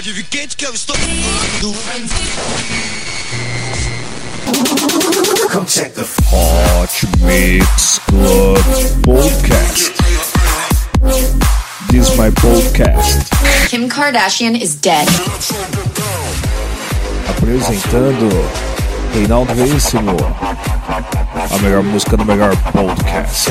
pode vir quente que eu estou. Come check the Hot Mix Club Podcast. This is my podcast. Kim Kardashian is dead. Apresentando Reinaldo Veríssimo. A melhor música do melhor podcast.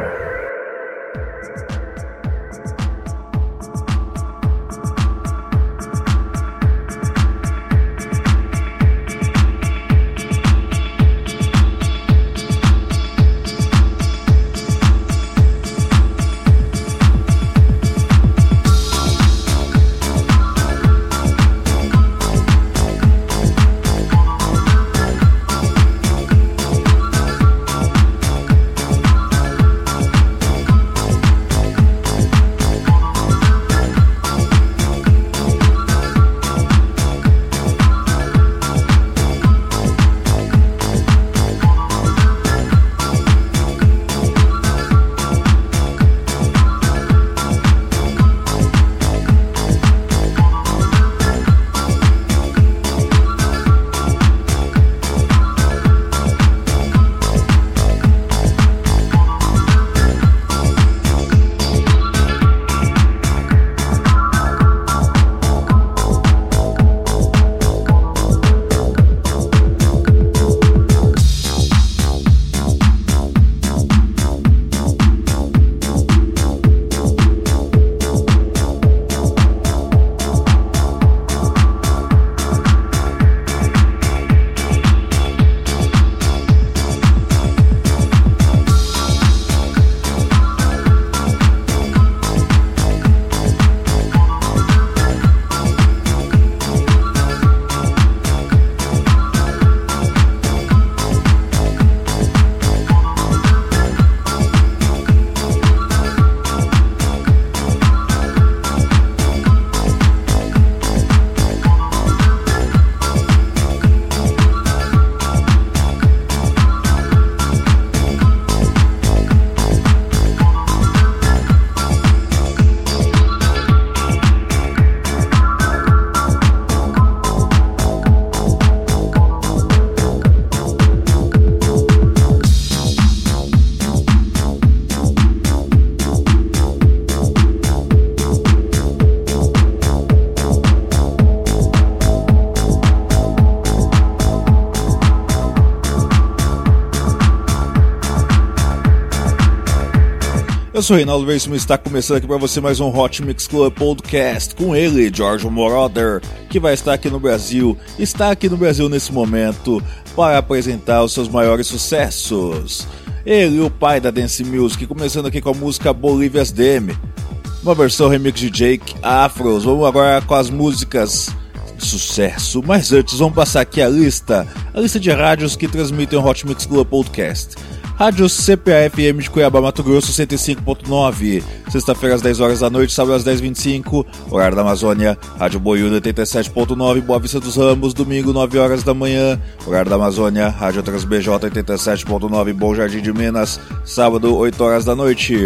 Eu sou Reinaldo Veríssimo e está começando aqui para você mais um Hot Mix Club Podcast com ele, George Moroder, que vai estar aqui no Brasil, está aqui no Brasil nesse momento para apresentar os seus maiores sucessos. Ele, o pai da Dance Music, começando aqui com a música Bolivia's Deme, uma versão remix de Jake Afros. Vamos agora com as músicas sucesso. Mas antes, vamos passar aqui a lista, a lista de rádios que transmitem o Hot Mix Club Podcast. Rádio CPA-FM de Cuiabá, Mato Grosso, 105.9. Sexta-feira às 10 horas da noite, sábado às 10h25. Horário da Amazônia, Rádio Boiúda, 87.9. Boa Vista dos Ramos, domingo, 9 horas da manhã. Horário da Amazônia, Rádio TransBJ, 87.9. Bom Jardim de Minas, sábado, 8 horas da noite.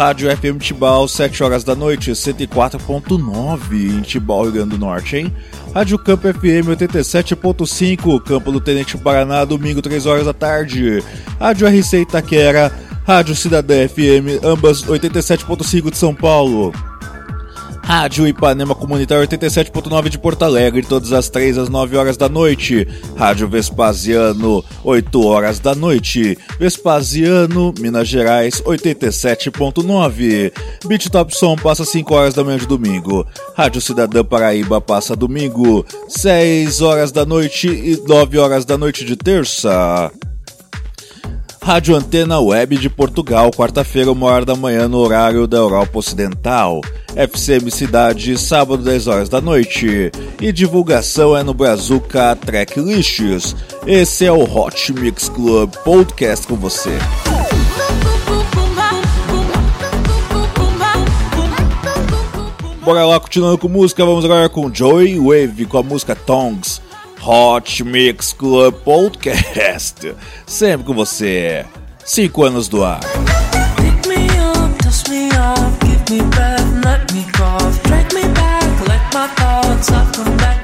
Rádio FM Tibau, 7 horas da noite, 104.9 em Tibau, Rio Grande do Norte, hein? Rádio Campo FM 87.5, Campo do Tenente Paraná, domingo 3 horas da tarde. Rádio RC Itaquera, Rádio Cidadã FM, ambas 87.5 de São Paulo. Rádio Ipanema Comunitário 87.9 de Porto Alegre, todas as 3 às 9 horas da noite. Rádio Vespasiano, 8 horas da noite. Vespasiano, Minas Gerais, 87.9. Beat Top Som passa 5 horas da manhã de domingo. Rádio Cidadã Paraíba passa domingo, 6 horas da noite e 9 horas da noite de terça. Rádio Antena Web de Portugal, quarta-feira, uma hora da manhã, no horário da Europa Ocidental. FCM Cidade, sábado, 10 horas da noite. E divulgação é no Brazuca Tracklists. Esse é o Hot Mix Club Podcast com você. Bora lá, continuando com música, vamos agora com Joey Wave com a música Tongues. Hot Mix Club Podcast. Sempre com você. Cinco anos do ar. Back, let my thoughts come back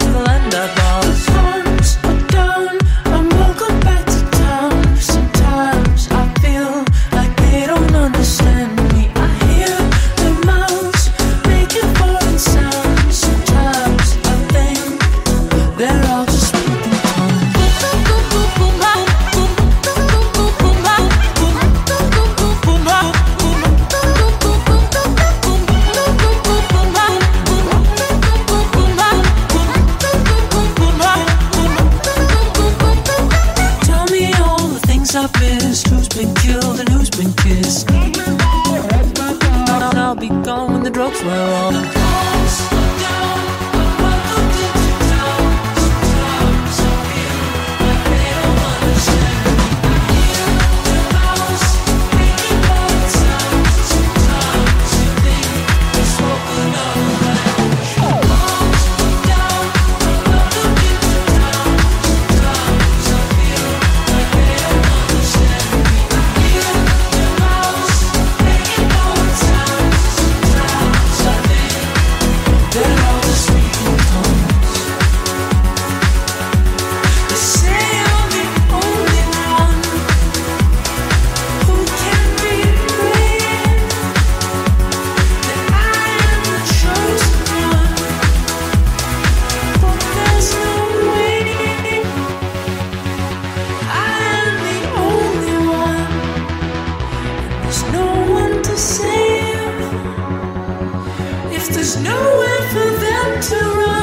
we. If there's nowhere for them to run.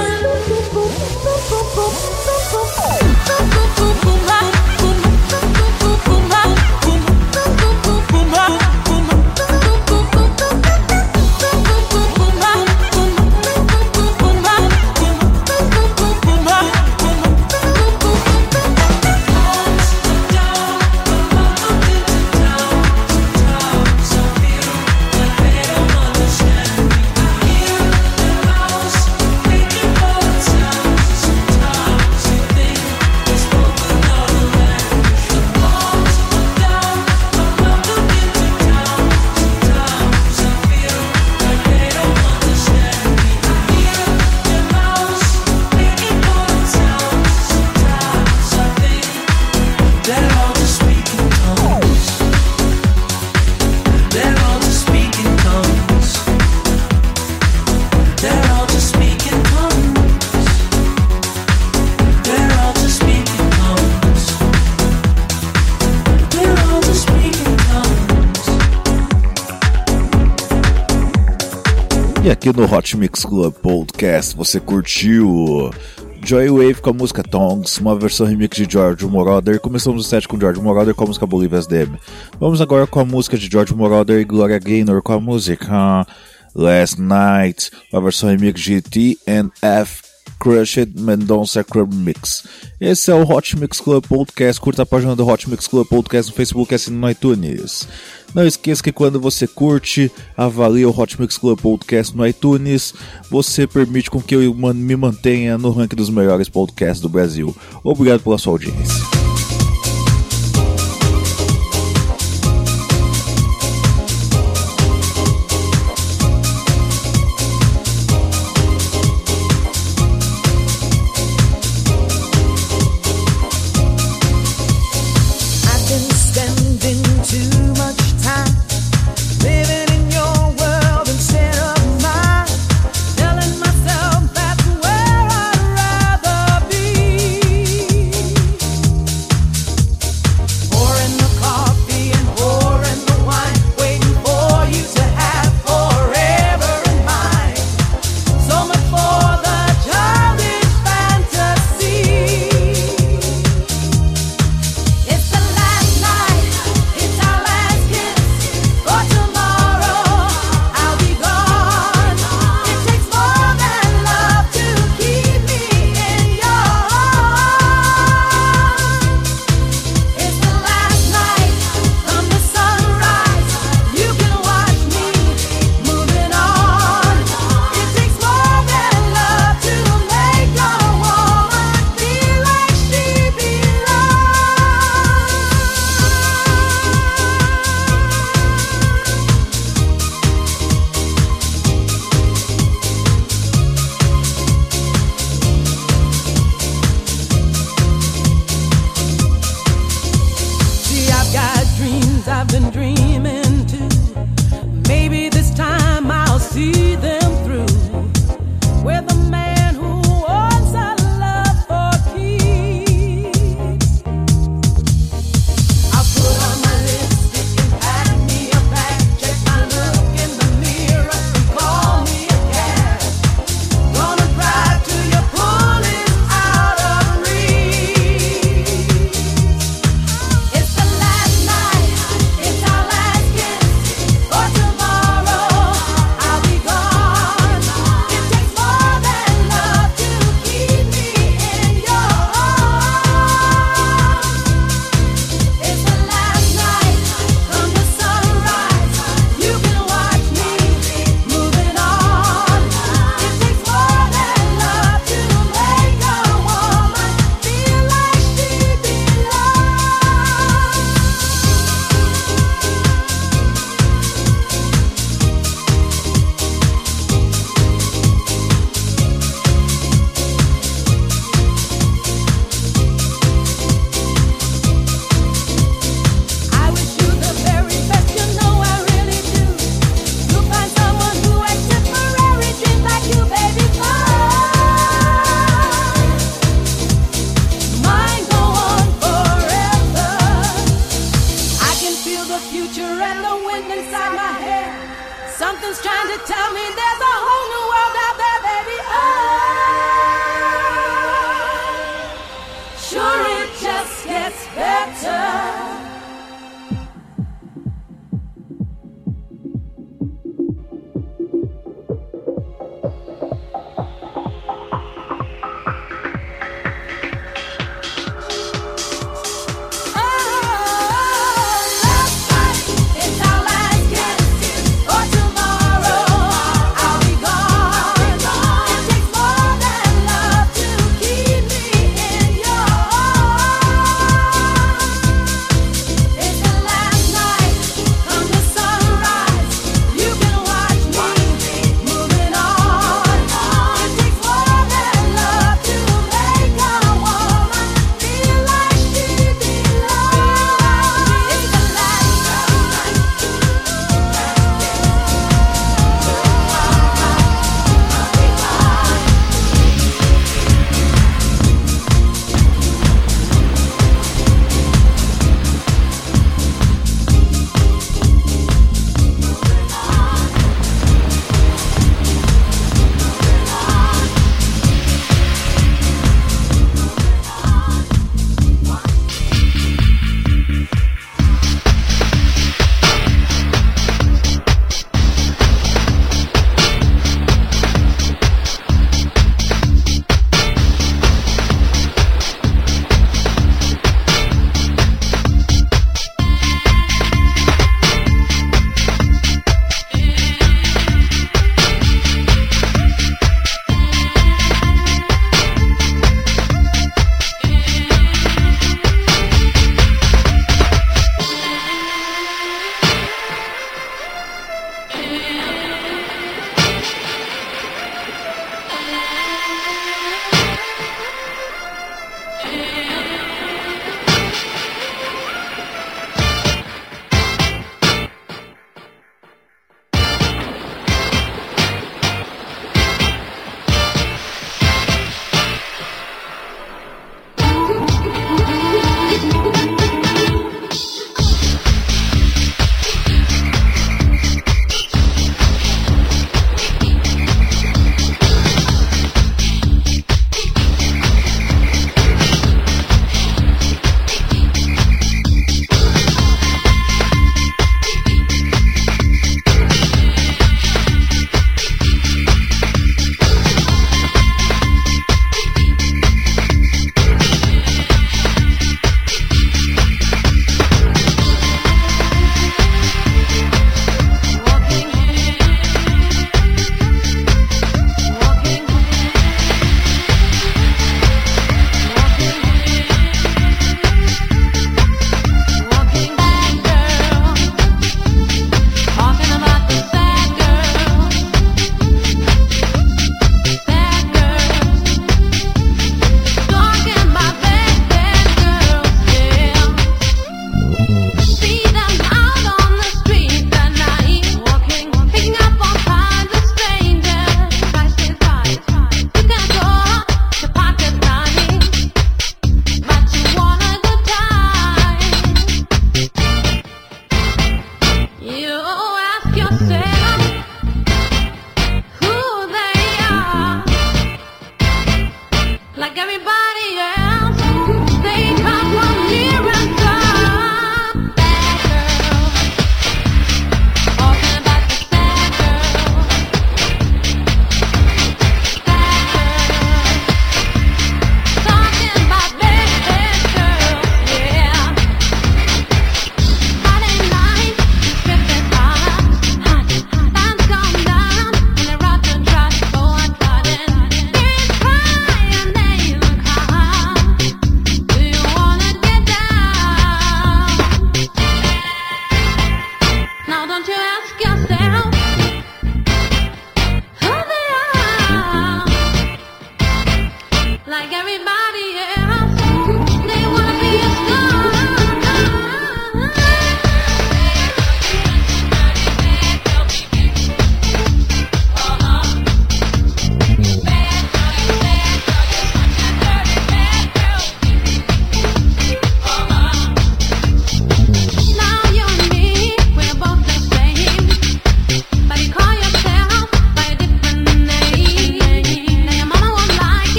Aqui no Hot Mix Club Podcast você curtiu Joy Wave com a música Tongues, uma versão remix de George Moroder. Começamos o set com George Moroder com a música Bolivia's DM. Vamos agora com a música de George Moroder e Gloria Gaynor com a música Last Night, uma versão remix de TNF Crushed Mendonça Club Mix. Esse é o Hot Mix Club Podcast. Curta a página do Hot Mix Club Podcast no Facebook e assine no iTunes. Não esqueça que quando você curte, avalia o Hot Mix Club Podcast no iTunes, você permite com que eu me mantenha no ranking dos melhores podcasts do Brasil. Obrigado pela sua audiência.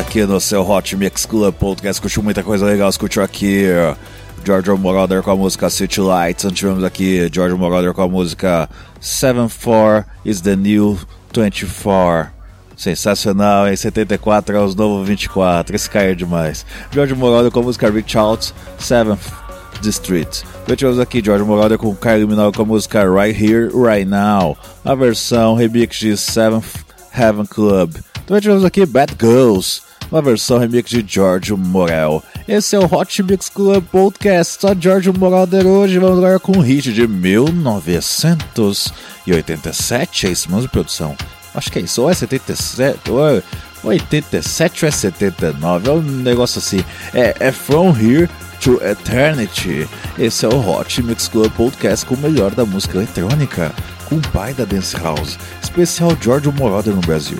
Aqui no seu Hot Mix Club Podcast, curtiu muita coisa legal, curtiu aqui George Moroder com a música City Lights, antes tivemos aqui George Moroder com a música 74 is the new 24. Sensacional, em 74 é os novos 24, esse cara é demais. George Moroder com a música Reach Out, 7th District. Depois tivemos aqui George Moroder com o Kylie Minogue com a música Right Here, Right Now, a versão remix de 7th Heaven Club. Também tivemos aqui Bad Girls, uma versão remix de George Morel. Esse é o Hot Mix Club Podcast, só George Moroder hoje. Vamos agora com um hit de 1987, é isso mesmo, produção? Acho que é isso, ou é 77, ou é 87 ou é 79, é um negócio assim. É, é From Here to Eternity. Esse é o Hot Mix Club Podcast com o melhor da música eletrônica, o pai da Dance House, especial George Moroder no Brasil.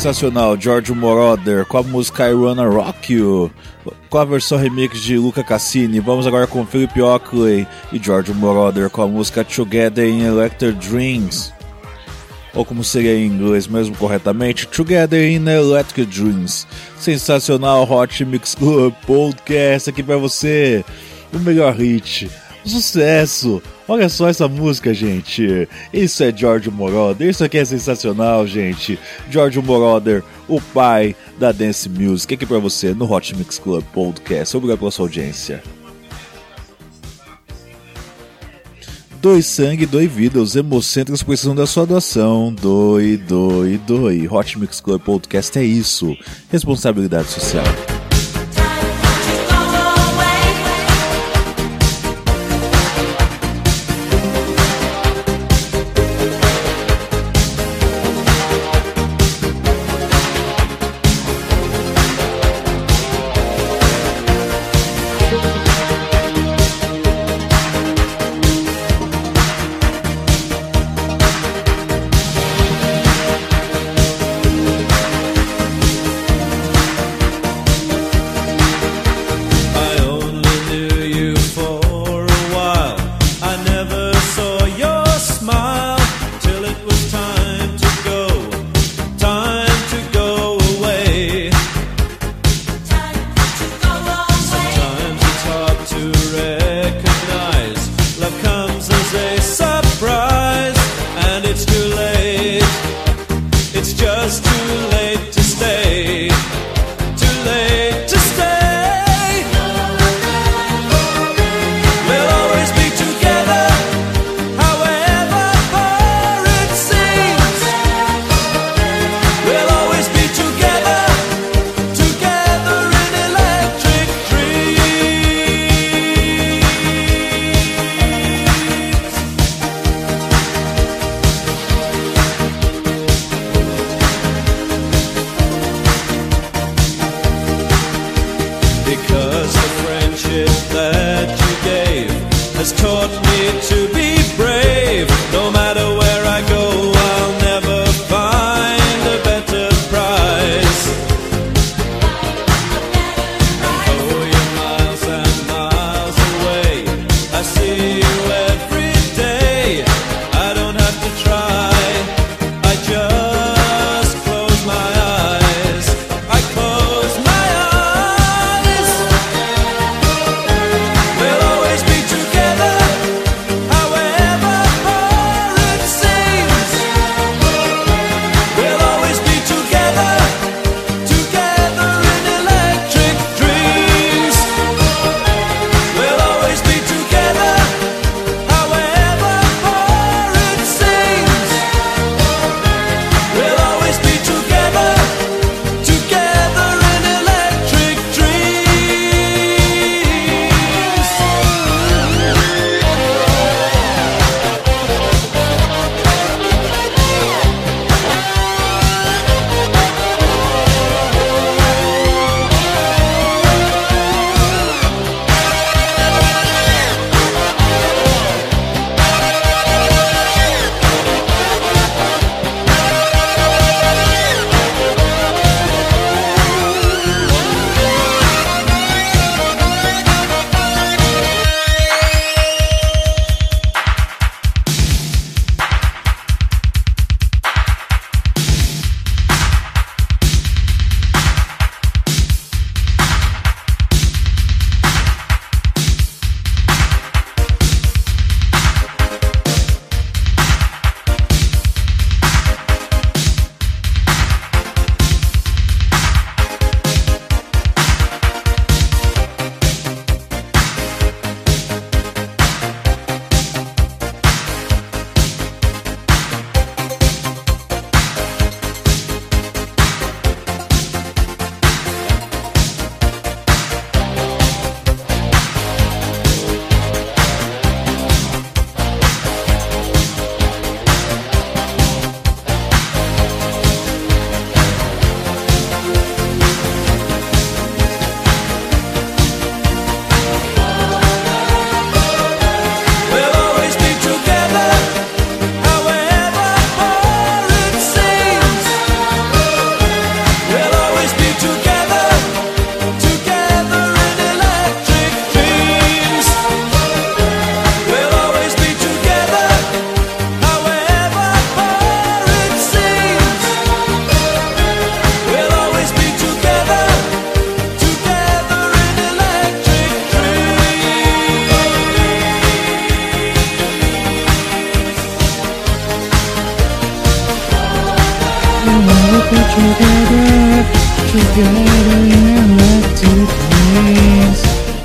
Sensacional, George Moroder, com a música I Wanna Rock You, com a versão remix de Luca Cassini. Vamos agora com Philip Oakley e George Moroder com a música Together in Electric Dreams. Ou como seria em inglês mesmo corretamente, Together in Electric Dreams. Sensacional Hot Mix Club Podcast aqui para você. O melhor hit Sucesso! Olha só essa música, gente. Isso é George Moroder. Isso aqui é sensacional, gente. George Moroder, o pai da dance music, aqui para você no Hot Mix Club Podcast. Obrigado pela sua audiência. Doe sangue, doe vida. Os hemocêntricos precisam da sua doação. Doe, doe, doe. Hot Mix Club Podcast é isso. Responsabilidade social.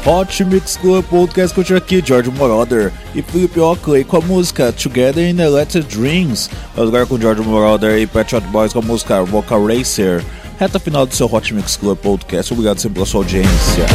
Hot Mix Club Podcast continua aqui, George Moroder e Philip Oakley com a música Together in Electric Dreams. Agora com George Moroder e Pet Shot Boys com a música Vocal Racer. Reta final do seu Hot Mix Club Podcast. Obrigado sempre pela sua audiência.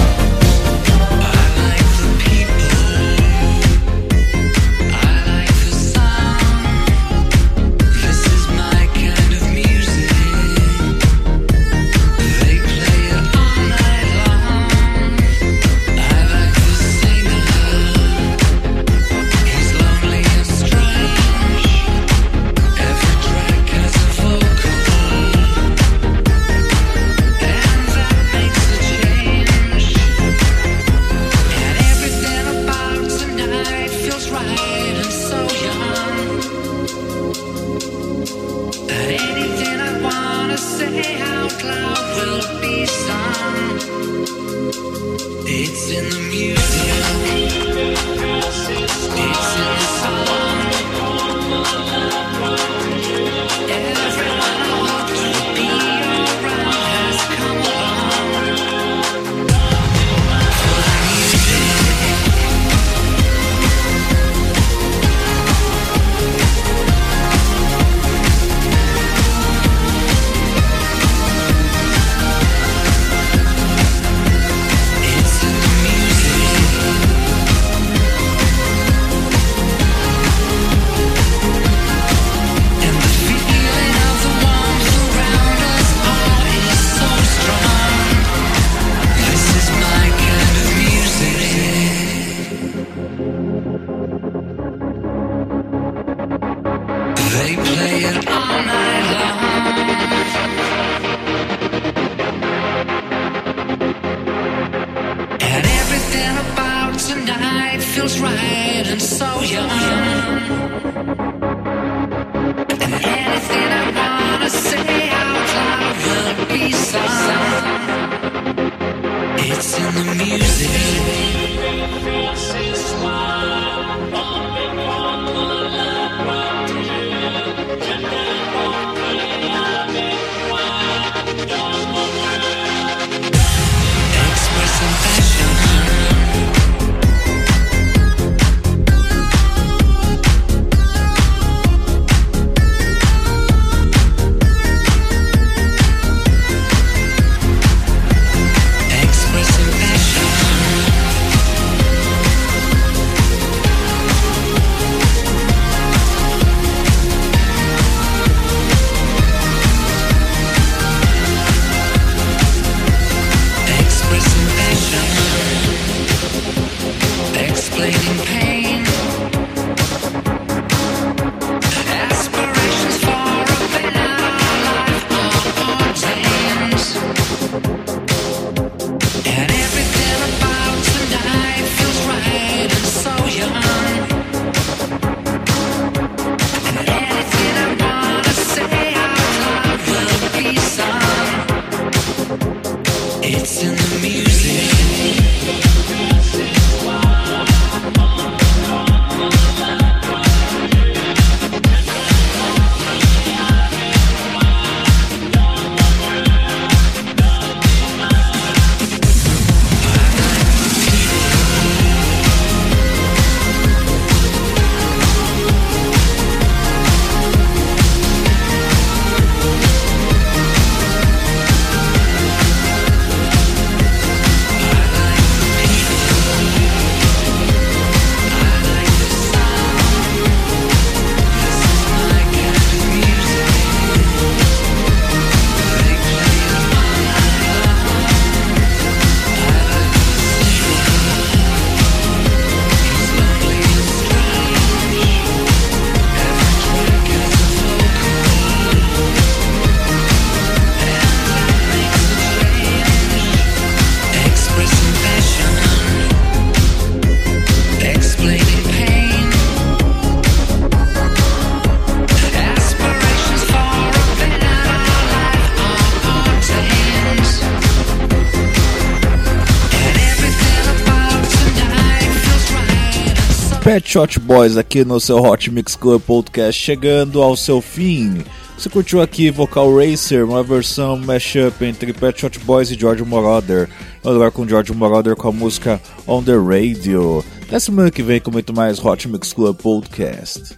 Shot Boys aqui no seu Hot Mix Club Podcast, chegando ao seu fim. Você curtiu aqui Vocal Racer, uma versão mashup entre Pet Shot Boys e George Moroder. Vamos agora com George Moroder com a música On The Radio. Até semana que vem com muito mais Hot Mix Club Podcast.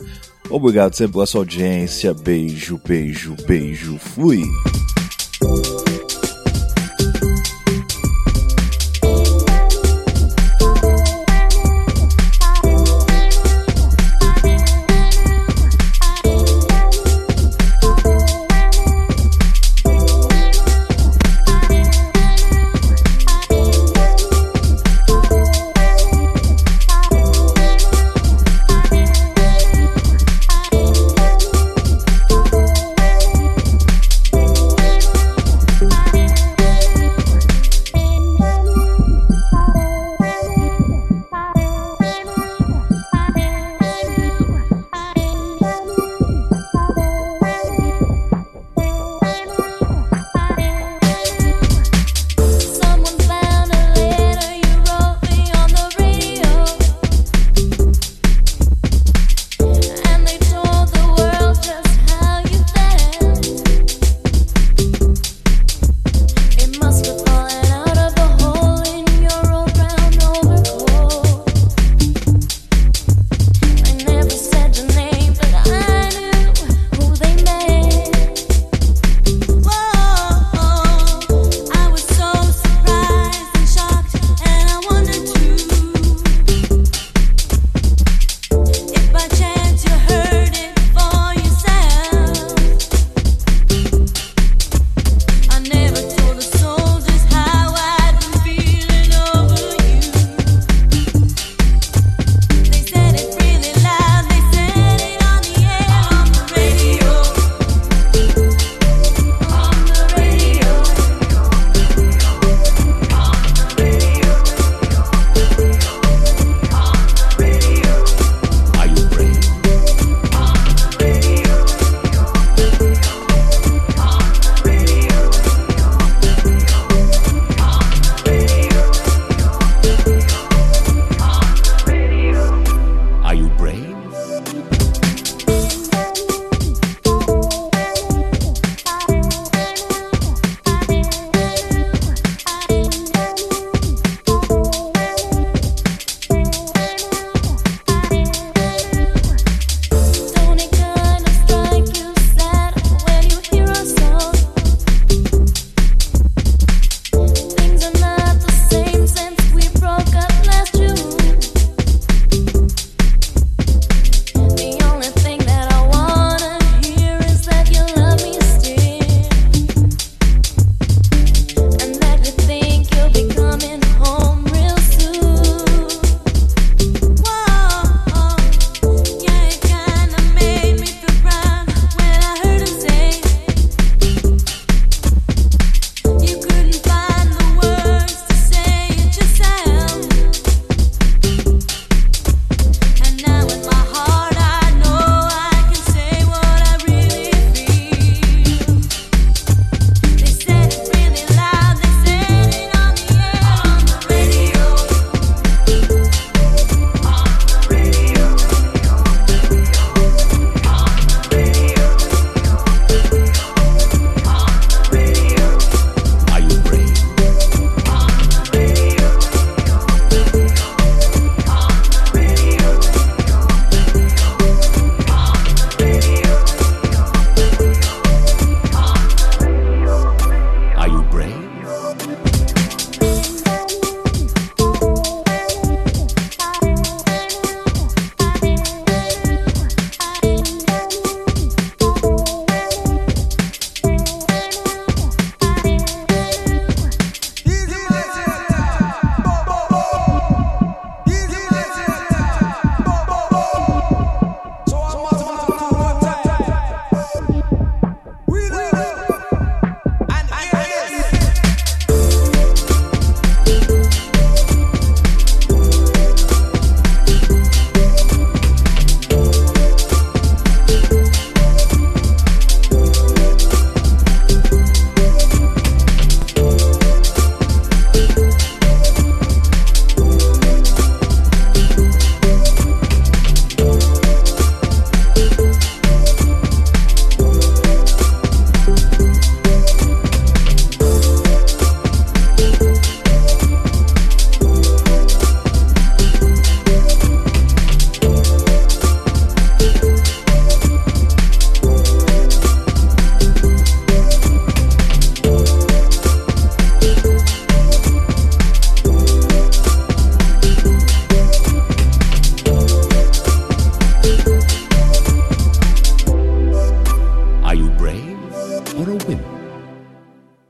Obrigado sempre pela sua audiência. Beijo, beijo, beijo. Fui.